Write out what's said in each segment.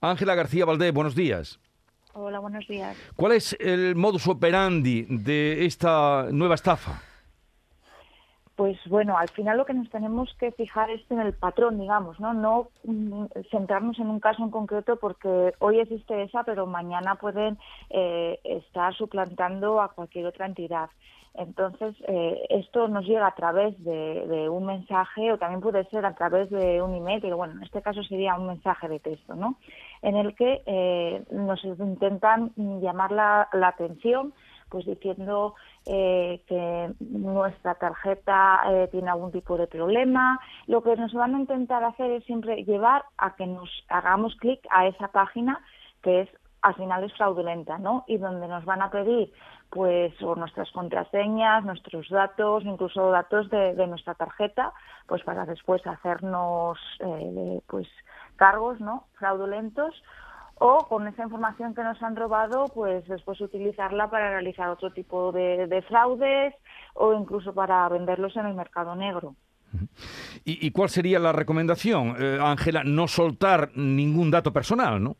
Ángela García Valdés, buenos días. Hola, buenos días. ¿Cuál es el modus operandi de esta nueva estafa? Pues bueno, al final lo que nos tenemos que fijar es en el patrón, digamos, ¿no? No mm, centrarnos en un caso en concreto porque hoy existe esa, pero mañana pueden eh, estar suplantando a cualquier otra entidad. Entonces, eh, esto nos llega a través de, un mensaje o también puede ser a través de un email, pero bueno, en este caso sería un mensaje de texto, ¿no? En el que eh, nos intentan llamar la, atención pues diciendo eh, que nuestra tarjeta tiene algún tipo de problema. Lo que nos van a intentar hacer es siempre llevar a que nos hagamos clic a esa página que es al final es fraudulenta, ¿no? Y donde nos van a pedir pues o nuestras contraseñas, nuestros datos, incluso datos de, nuestra tarjeta, pues para después hacernos eh, pues cargos, ¿no? Fraudulentos o con esa información que nos han robado, pues después utilizarla para realizar otro tipo de, fraudes o incluso para venderlos en el mercado negro. ¿Y, cuál sería la recomendación, eh, Ángela? no soltar ningún dato personal, ¿no?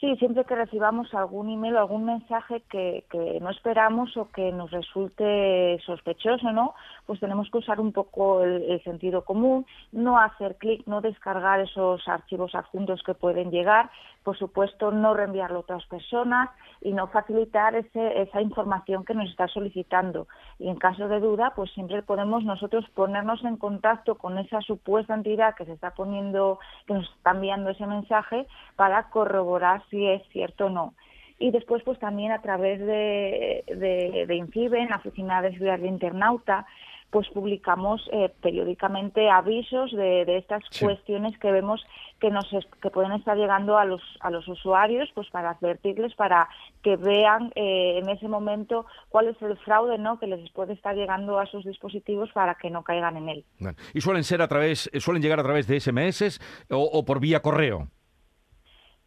Sí, siempre que recibamos algún email o algún mensaje que, no esperamos o que nos resulte sospechoso, ¿no? Pues tenemos que usar un poco el, sentido común, no hacer clic, no descargar esos archivos adjuntos que pueden llegar, por supuesto no reenviarlo a otras personas y no facilitar ese, esa información que nos está solicitando. Y en caso de duda, pues siempre podemos nosotros ponernos en contacto con esa supuesta entidad que se está poniendo, que nos está enviando ese mensaje para corroborar si es cierto o no. Y después, pues también a través de, de, de INCIBE, en la Oficina de Seguridad de Internauta, pues publicamos eh, periódicamente avisos de, de estas cuestiones que vemos que nos que pueden estar llegando a los a los usuarios pues para advertirles para que vean eh, en ese momento cuál es el fraude no que les puede estar llegando a sus dispositivos para que no caigan en él. Y suelen ser a través suelen llegar a través de SMS o por vía correo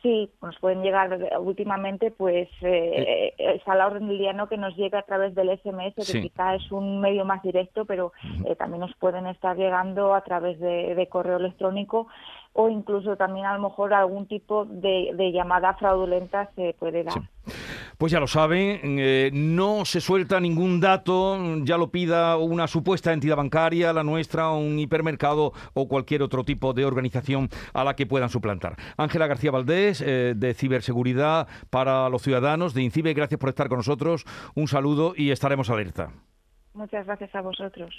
Sí, nos pueden llegar últimamente, pues eh, eh, es a la orden del día no que nos llega a través del SMS, que quizá es un medio más directo, pero eh, también nos pueden estar llegando a través de correo electrónico o incluso también a lo mejor algún tipo de, llamada fraudulenta se puede dar. Pues ya lo saben, eh, no se suelta ningún dato, ya lo pida una supuesta entidad bancaria, la nuestra, un hipermercado o cualquier otro tipo de organización a la que puedan suplantar. Ángela García Valdés, eh, de Ciberseguridad para los Ciudadanos, de INCIBE, gracias por estar con nosotros, un saludo y estaremos alerta. Muchas gracias a vosotros.